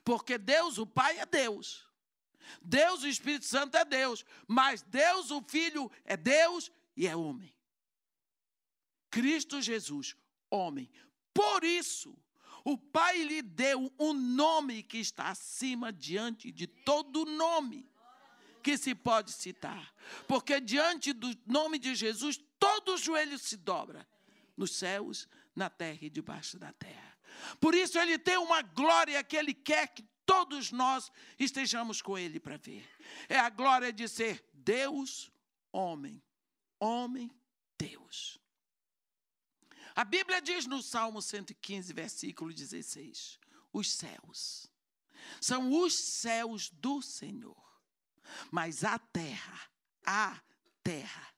Porque Deus, o Pai, é Deus. Deus, o Espírito Santo, é Deus. Mas Deus, o Filho, é Deus e é homem. Cristo Jesus, homem. Por isso, o Pai lhe deu um nome que está acima diante de todo nome. Que se pode citar. Porque diante do nome de Jesus, todo joelho se dobra, nos céus, na terra e debaixo da terra. Por isso ele tem uma glória que ele quer que todos nós estejamos com ele para ver. É a glória de ser Deus, homem. Homem, Deus. A Bíblia diz no Salmo 115, versículo 16: os céus são os céus do Senhor, mas a terra, a terra,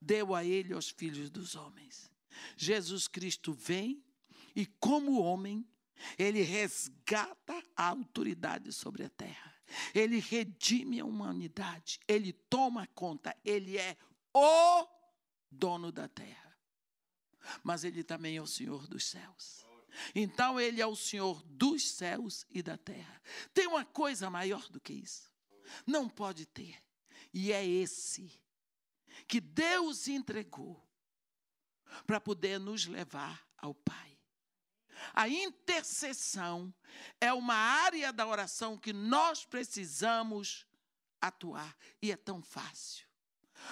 deu a ele aos filhos dos homens. Jesus Cristo vem e, como homem, ele resgata a autoridade sobre a terra. Ele redime a humanidade. Ele toma conta. Ele é o dono da terra. Mas ele também é o Senhor dos céus. Então ele é o Senhor dos céus e da terra. Tem uma coisa maior do que isso? Não pode ter. E é esse que Deus entregou para poder nos levar ao Pai. A intercessão é uma área da oração que nós precisamos atuar. E é tão fácil.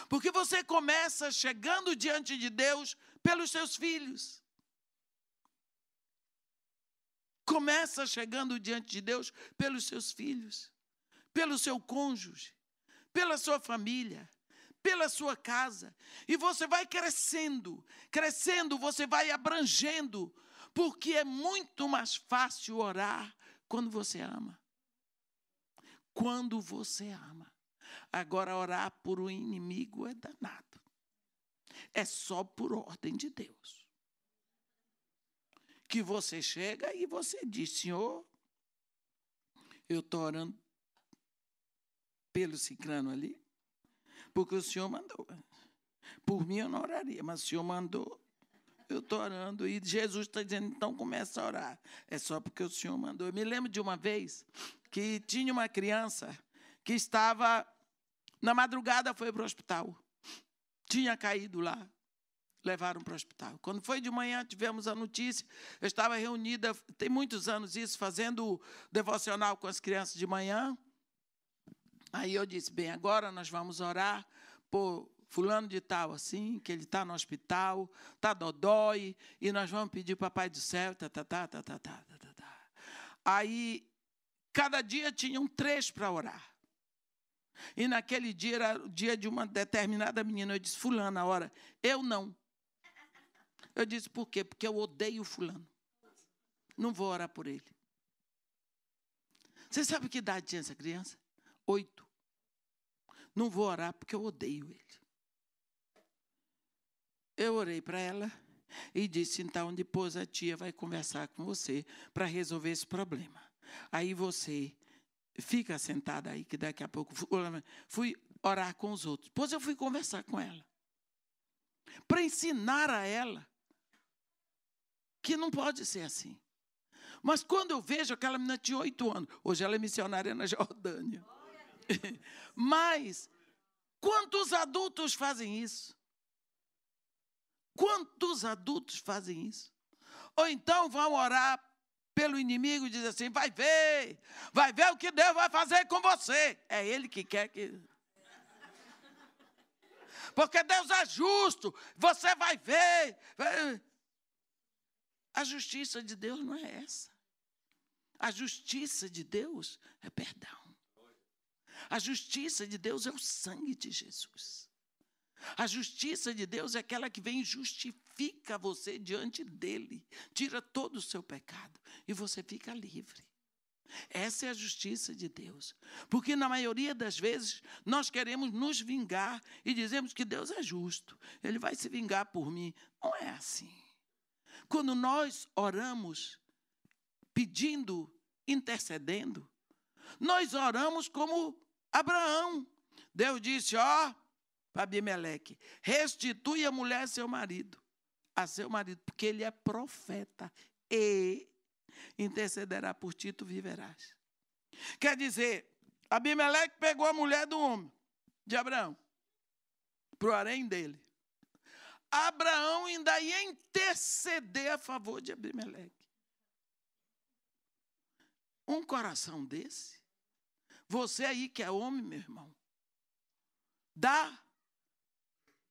Porque você começa chegando diante de Deus pelos seus filhos. Começa chegando diante de Deus pelos seus filhos, pelo seu cônjuge, pela sua família, pela sua casa. E você vai crescendo, crescendo, você vai abrangendo, porque é muito mais fácil orar quando você ama. Quando você ama. Agora, orar por um inimigo é danado. É só por ordem de Deus que você chega e você diz: Senhor, eu estou orando pelo ciclano ali, porque o Senhor mandou. Por mim eu não oraria, mas o Senhor mandou, eu estou orando. E Jesus está dizendo: então começa a orar. É só porque o Senhor mandou. Eu me lembro de uma vez que tinha uma criança que estava, na madrugada foi para o hospital. Tinha caído lá levaram para o hospital. Quando foi de manhã, tivemos a notícia. Eu estava reunida, tem muitos anos isso, fazendo devocional com as crianças de manhã. Aí eu disse: bem, agora nós vamos orar por fulano de tal, assim, que ele está no hospital, está dodói, e nós vamos pedir Papai do Céu, tá, tá, tá, tá, tá, tá, tá, tá. Aí, cada dia tinha um trecho para orar. E naquele dia era o dia de uma determinada menina. Eu disse, fulana, a hora, eu não. Eu disse, por quê? Porque eu odeio fulano. Não vou orar por ele. Você sabe que idade tinha essa criança? Oito. Não vou orar porque eu odeio ele. Eu orei para ela e disse: então, depois a tia vai conversar com você para resolver esse problema. Aí você fica sentada aí, que daqui a pouco. Fui orar com os outros. Depois eu fui conversar com ela. Para ensinar a ela que não pode ser assim. Mas quando eu vejo aquela menina de oito anos, hoje ela é missionária na Jordânia. Mas quantos adultos fazem isso? Quantos adultos fazem isso? Ou então vão orar pelo inimigo e dizem assim: vai ver, vai ver o que Deus vai fazer com você. É Ele que quer que. Porque Deus é justo, você vai ver. A justiça de Deus não é essa. A justiça de Deus é perdão. A justiça de Deus é o sangue de Jesus. A justiça de Deus é aquela que vem e justifica você diante dele, tira todo o seu pecado e você fica livre. Essa é a justiça de Deus. Porque na maioria das vezes nós queremos nos vingar e dizemos que Deus é justo, ele vai se vingar por mim. Não é assim. Quando nós oramos pedindo, intercedendo, nós oramos como Abraão. Deus disse: Ó, para Abimeleque, restitui a mulher seu marido, a seu marido, porque ele é profeta e intercederá por ti, tu viverás. Quer dizer, Abimeleque pegou a mulher do homem, de Abraão, para o harém dele. Abraão ainda ia interceder a favor de Abimeleque. Um coração desse, você aí que é homem, meu irmão, dá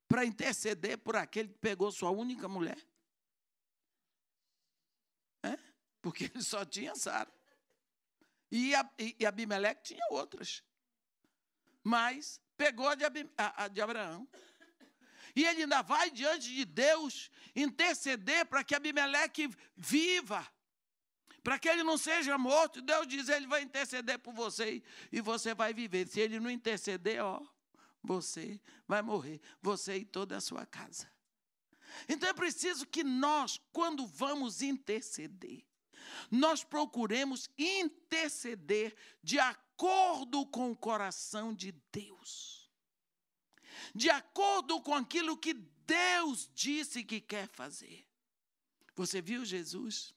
para interceder por aquele que pegou sua única mulher? É? Porque ele só tinha Sara. E, e, e Abimeleque tinha outras. Mas pegou a de, a, a de Abraão. E ele ainda vai diante de Deus interceder para que Abimeleque viva, para que ele não seja morto. Deus diz: Ele vai interceder por você e você vai viver. Se ele não interceder, ó, você vai morrer, você e toda a sua casa. Então é preciso que nós, quando vamos interceder, nós procuremos interceder de acordo com o coração de Deus, de acordo com aquilo que Deus disse que quer fazer. Você viu Jesus?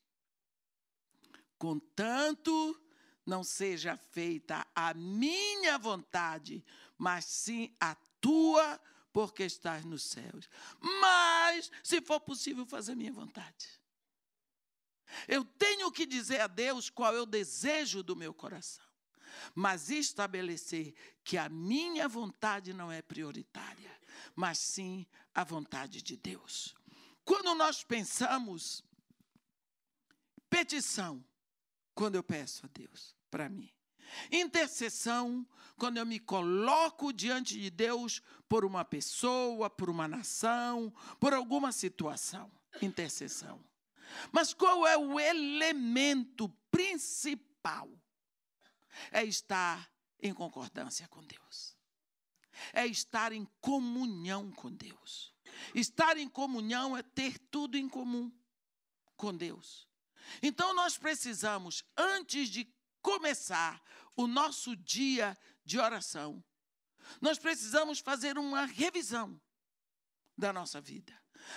Contanto não seja feita a minha vontade, mas sim a tua, porque estás nos céus. Mas, se for possível, fazer a minha vontade. Eu tenho que dizer a Deus qual é o desejo do meu coração, mas estabelecer que a minha vontade não é prioritária, mas sim a vontade de Deus. Quando nós pensamos petição, quando eu peço a Deus para mim. Intercessão, quando eu me coloco diante de Deus por uma pessoa, por uma nação, por alguma situação. Intercessão. Mas qual é o elemento principal? É estar em concordância com Deus. É estar em comunhão com Deus. Estar em comunhão é ter tudo em comum com Deus. Então nós precisamos, antes de começar o nosso dia de oração, nós precisamos fazer uma revisão da nossa vida.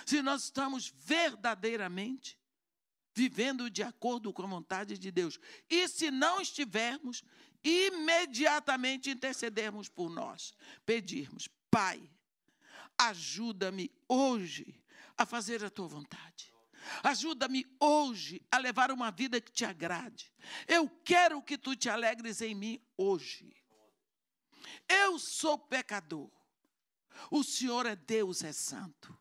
Se nós estamos verdadeiramente vivendo de acordo com a vontade de Deus. E se não estivermos, imediatamente intercedermos por nós, pedirmos: Pai, ajuda-me hoje a fazer a tua vontade. Ajuda-me hoje a levar uma vida que te agrade. Eu quero que tu te alegres em mim hoje. Eu sou pecador. O Senhor é Deus, é santo.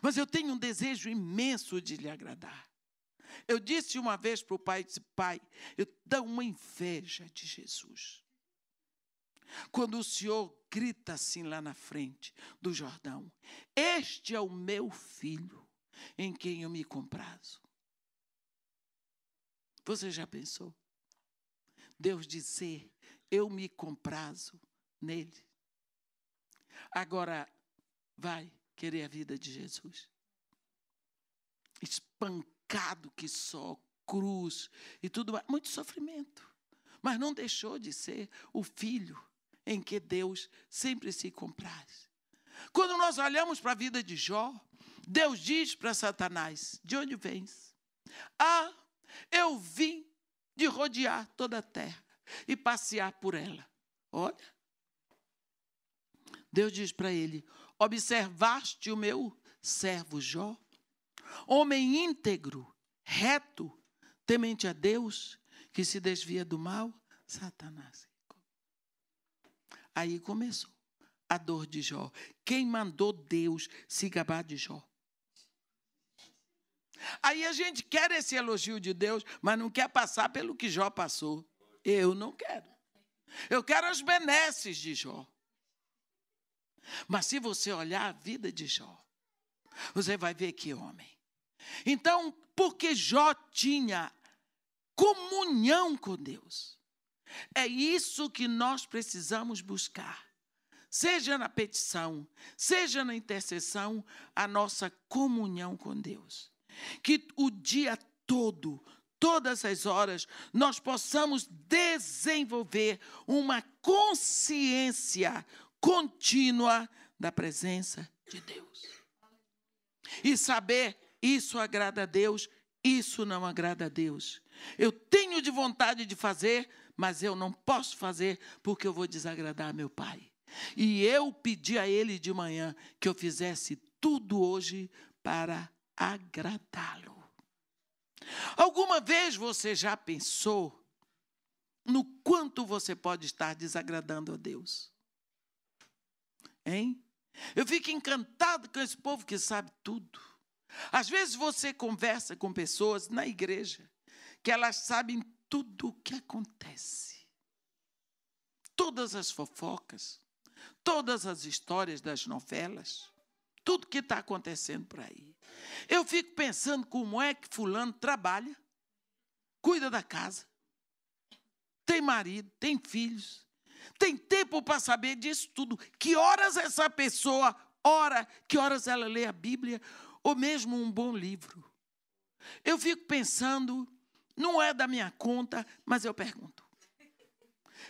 Mas eu tenho um desejo imenso de lhe agradar. Eu disse uma vez para o pai, disse, pai, eu dou uma inveja de Jesus. Quando o Senhor grita assim lá na frente do Jordão, este é o meu filho em quem eu me comprazo. Você já pensou? Deus dizer, eu me comprazo nele. Agora, vai querer a vida de Jesus. Espancado que só, cruz e tudo mais, muito sofrimento. Mas não deixou de ser o filho em que Deus sempre se compraz. Quando nós olhamos para a vida de Jó, Deus diz para Satanás: De onde vens? Ah, eu vim de rodear toda a terra e passear por ela. Olha. Deus diz para ele: Observaste o meu servo Jó, homem íntegro, reto, temente a Deus, que se desvia do mal? Satanás. Aí começou a dor de Jó. Quem mandou Deus se gabar de Jó? Aí a gente quer esse elogio de Deus, mas não quer passar pelo que Jó passou. Eu não quero. Eu quero as benesses de Jó. Mas se você olhar a vida de Jó, você vai ver que homem. Então, porque Jó tinha comunhão com Deus, é isso que nós precisamos buscar. Seja na petição, seja na intercessão, a nossa comunhão com Deus que o dia todo, todas as horas, nós possamos desenvolver uma consciência contínua da presença de Deus. E saber isso agrada a Deus, isso não agrada a Deus. Eu tenho de vontade de fazer, mas eu não posso fazer porque eu vou desagradar meu pai. E eu pedi a ele de manhã que eu fizesse tudo hoje para agradá-lo. Alguma vez você já pensou no quanto você pode estar desagradando a Deus? Hein? Eu fico encantado com esse povo que sabe tudo. Às vezes você conversa com pessoas na igreja que elas sabem tudo o que acontece. Todas as fofocas, todas as histórias das novelas, tudo que está acontecendo por aí. Eu fico pensando como é que fulano trabalha, cuida da casa, tem marido, tem filhos, tem tempo para saber disso tudo. Que horas essa pessoa ora, que horas ela lê a Bíblia, ou mesmo um bom livro. Eu fico pensando, não é da minha conta, mas eu pergunto.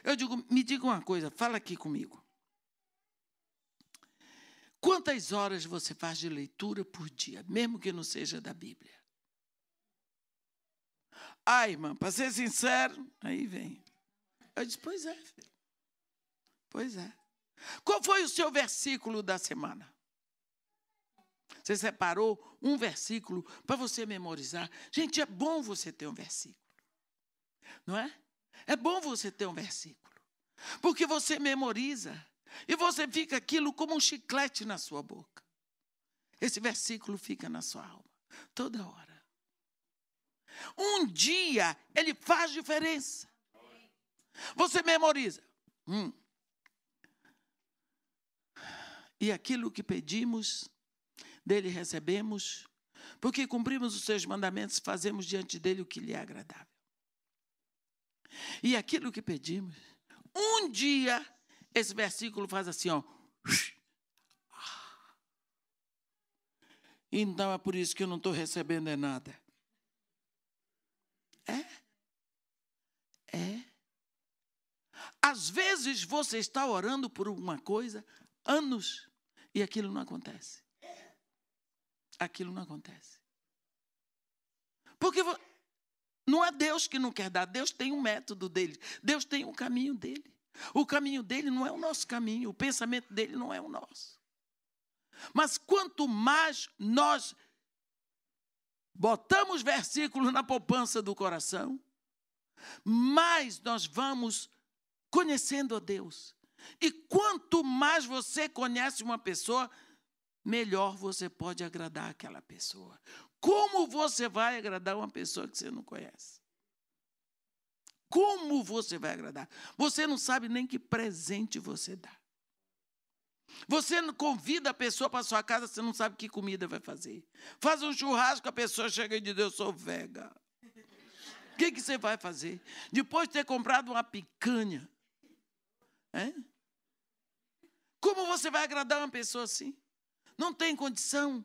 Eu digo, me diga uma coisa, fala aqui comigo. Quantas horas você faz de leitura por dia, mesmo que não seja da Bíblia? Ah, irmã, para ser sincero, aí vem. Eu disse, pois é, filho. Pois é. Qual foi o seu versículo da semana? Você separou um versículo para você memorizar. Gente, é bom você ter um versículo. Não é? É bom você ter um versículo. Porque você memoriza e você fica aquilo como um chiclete na sua boca. Esse versículo fica na sua alma toda hora. Um dia ele faz diferença. Você memoriza. Hum. E aquilo que pedimos, dele recebemos, porque cumprimos os seus mandamentos, fazemos diante dele o que lhe é agradável. E aquilo que pedimos, um dia, esse versículo faz assim, ó. Então é por isso que eu não estou recebendo é nada. É. É. Às vezes você está orando por uma coisa anos e aquilo não acontece. Aquilo não acontece. Porque não é Deus que não quer dar, Deus tem um método dele, Deus tem um caminho dele. O caminho dele não é o nosso caminho, o pensamento dele não é o nosso. Mas quanto mais nós botamos versículos na poupança do coração, mais nós vamos conhecendo a Deus. E quanto mais você conhece uma pessoa, melhor você pode agradar aquela pessoa. Como você vai agradar uma pessoa que você não conhece? Como você vai agradar? Você não sabe nem que presente você dá. Você convida a pessoa para sua casa, você não sabe que comida vai fazer. Faz um churrasco, a pessoa chega e diz: Eu sou vega. O que, que você vai fazer? Depois de ter comprado uma picanha. É? Como você vai agradar uma pessoa assim? Não tem condição.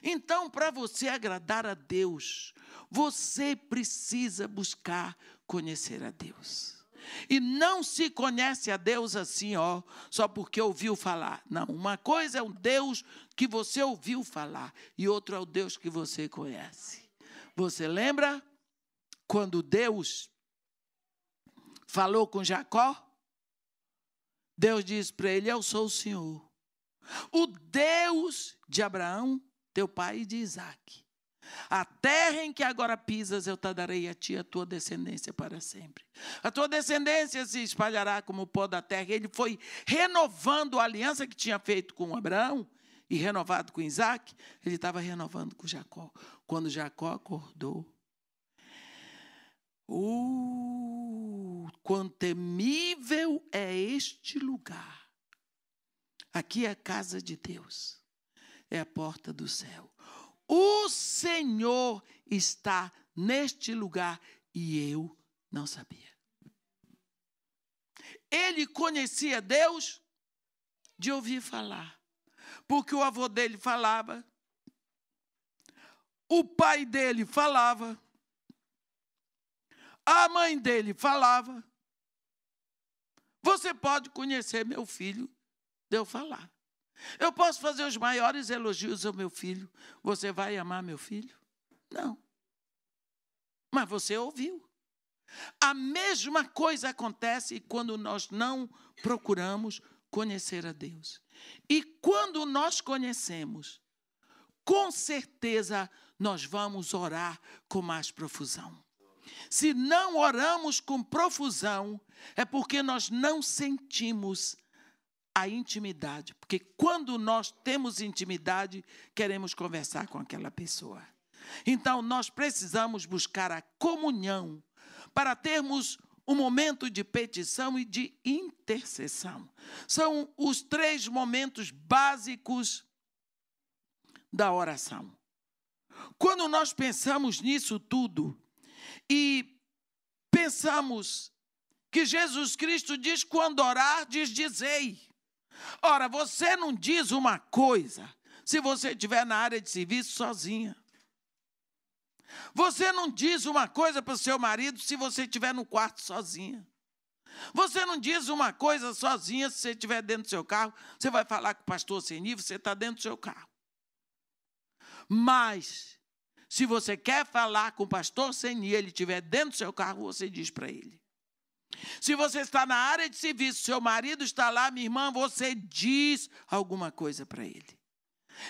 Então, para você agradar a Deus, você precisa buscar conhecer a Deus. E não se conhece a Deus assim, ó, só porque ouviu falar. Não, uma coisa é o Deus que você ouviu falar e outro é o Deus que você conhece. Você lembra quando Deus falou com Jacó? Deus disse para ele: Eu sou o Senhor, o Deus de Abraão, teu pai, e de Isaac. A terra em que agora pisas, eu te darei a ti e a tua descendência para sempre. A tua descendência se espalhará como o pó da terra. Ele foi renovando a aliança que tinha feito com Abraão e renovado com Isaac. Ele estava renovando com Jacó. Quando Jacó acordou, uh, quão temível é este lugar. Aqui é a casa de Deus, é a porta do céu. O Senhor está neste lugar e eu não sabia. Ele conhecia Deus de ouvir falar, porque o avô dele falava, o pai dele falava, a mãe dele falava. Você pode conhecer meu filho de eu falar. Eu posso fazer os maiores elogios ao meu filho. Você vai amar meu filho? Não. Mas você ouviu. A mesma coisa acontece quando nós não procuramos conhecer a Deus. E quando nós conhecemos, com certeza nós vamos orar com mais profusão. Se não oramos com profusão, é porque nós não sentimos a intimidade, porque quando nós temos intimidade, queremos conversar com aquela pessoa. Então, nós precisamos buscar a comunhão para termos um momento de petição e de intercessão. São os três momentos básicos da oração. Quando nós pensamos nisso tudo e pensamos que Jesus Cristo diz: quando orar, diz dizei. Ora, você não diz uma coisa se você estiver na área de serviço sozinha. Você não diz uma coisa para o seu marido se você estiver no quarto sozinha. Você não diz uma coisa sozinha se você estiver dentro do seu carro. Você vai falar com o pastor sem nível, você está dentro do seu carro. Mas, se você quer falar com o pastor sem nível, ele estiver dentro do seu carro, você diz para ele. Se você está na área de serviço, seu marido está lá, minha irmã, você diz alguma coisa para ele.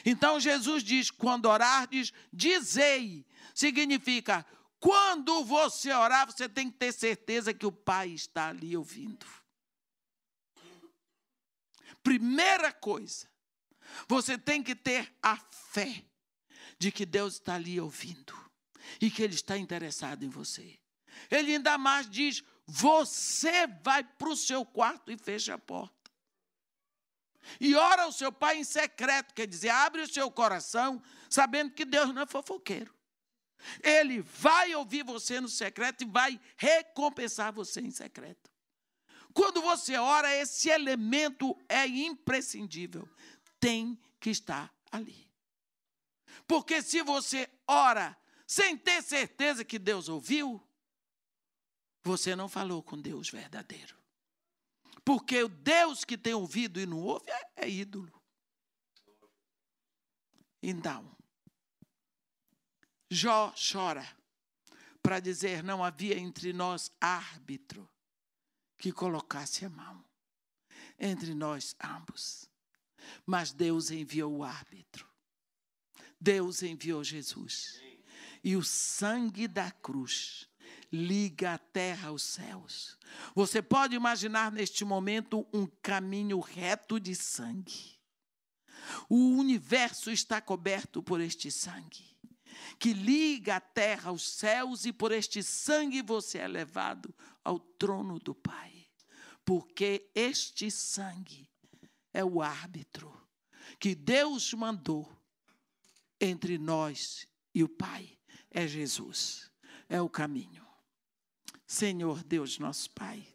Então Jesus diz: quando orardes, dizei. Significa, quando você orar, você tem que ter certeza que o Pai está ali ouvindo. Primeira coisa, você tem que ter a fé de que Deus está ali ouvindo e que Ele está interessado em você. Ele ainda mais diz: você vai para o seu quarto e fecha a porta. E ora ao seu pai em secreto, quer dizer, abre o seu coração, sabendo que Deus não é fofoqueiro. Ele vai ouvir você no secreto e vai recompensar você em secreto. Quando você ora, esse elemento é imprescindível. Tem que estar ali. Porque se você ora sem ter certeza que Deus ouviu, você não falou com Deus verdadeiro. Porque o Deus que tem ouvido e não ouve é, é ídolo. Então, Jó chora para dizer: não havia entre nós árbitro que colocasse a mão entre nós ambos. Mas Deus enviou o árbitro. Deus enviou Jesus. E o sangue da cruz liga a terra aos céus. Você pode imaginar neste momento um caminho reto de sangue. O universo está coberto por este sangue, que liga a terra aos céus, e por este sangue você é levado ao trono do Pai. Porque este sangue é o árbitro que Deus mandou entre nós e o Pai. É Jesus, é o caminho. Senhor Deus nosso Pai.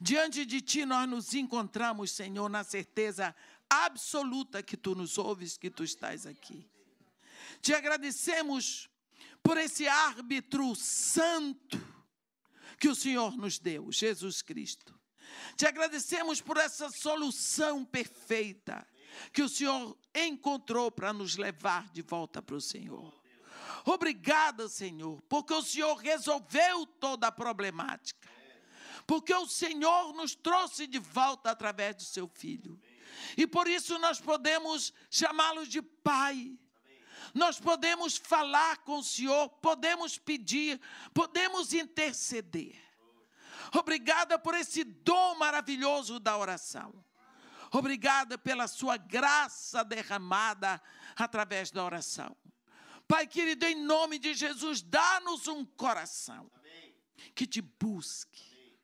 Diante de Ti nós nos encontramos, Senhor, na certeza absoluta que Tu nos ouves, que Tu estás aqui. Te agradecemos por esse árbitro santo que o Senhor nos deu, Jesus Cristo. Te agradecemos por essa solução perfeita que o Senhor encontrou para nos levar de volta para o Senhor. Obrigada, Senhor, porque o Senhor resolveu toda a problemática. Porque o Senhor nos trouxe de volta através do seu filho. E por isso nós podemos chamá-lo de Pai. Nós podemos falar com o Senhor, podemos pedir, podemos interceder. Obrigada por esse dom maravilhoso da oração. Obrigada pela sua graça derramada através da oração. Pai querido, em nome de Jesus, dá-nos um coração que te busque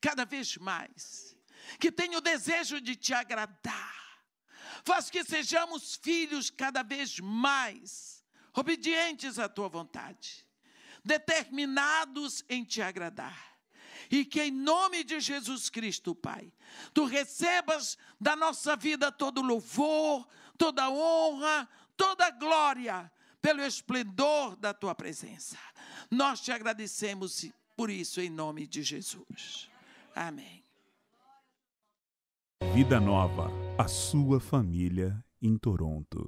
cada vez mais, que tenha o desejo de te agradar. Faz que sejamos filhos cada vez mais obedientes à tua vontade, determinados em te agradar. E que em nome de Jesus Cristo, Pai, tu recebas da nossa vida todo louvor, toda honra, toda glória pelo esplendor da tua presença. Nós te agradecemos por isso, em nome de Jesus. Amém. Vida Nova, a sua família em Toronto.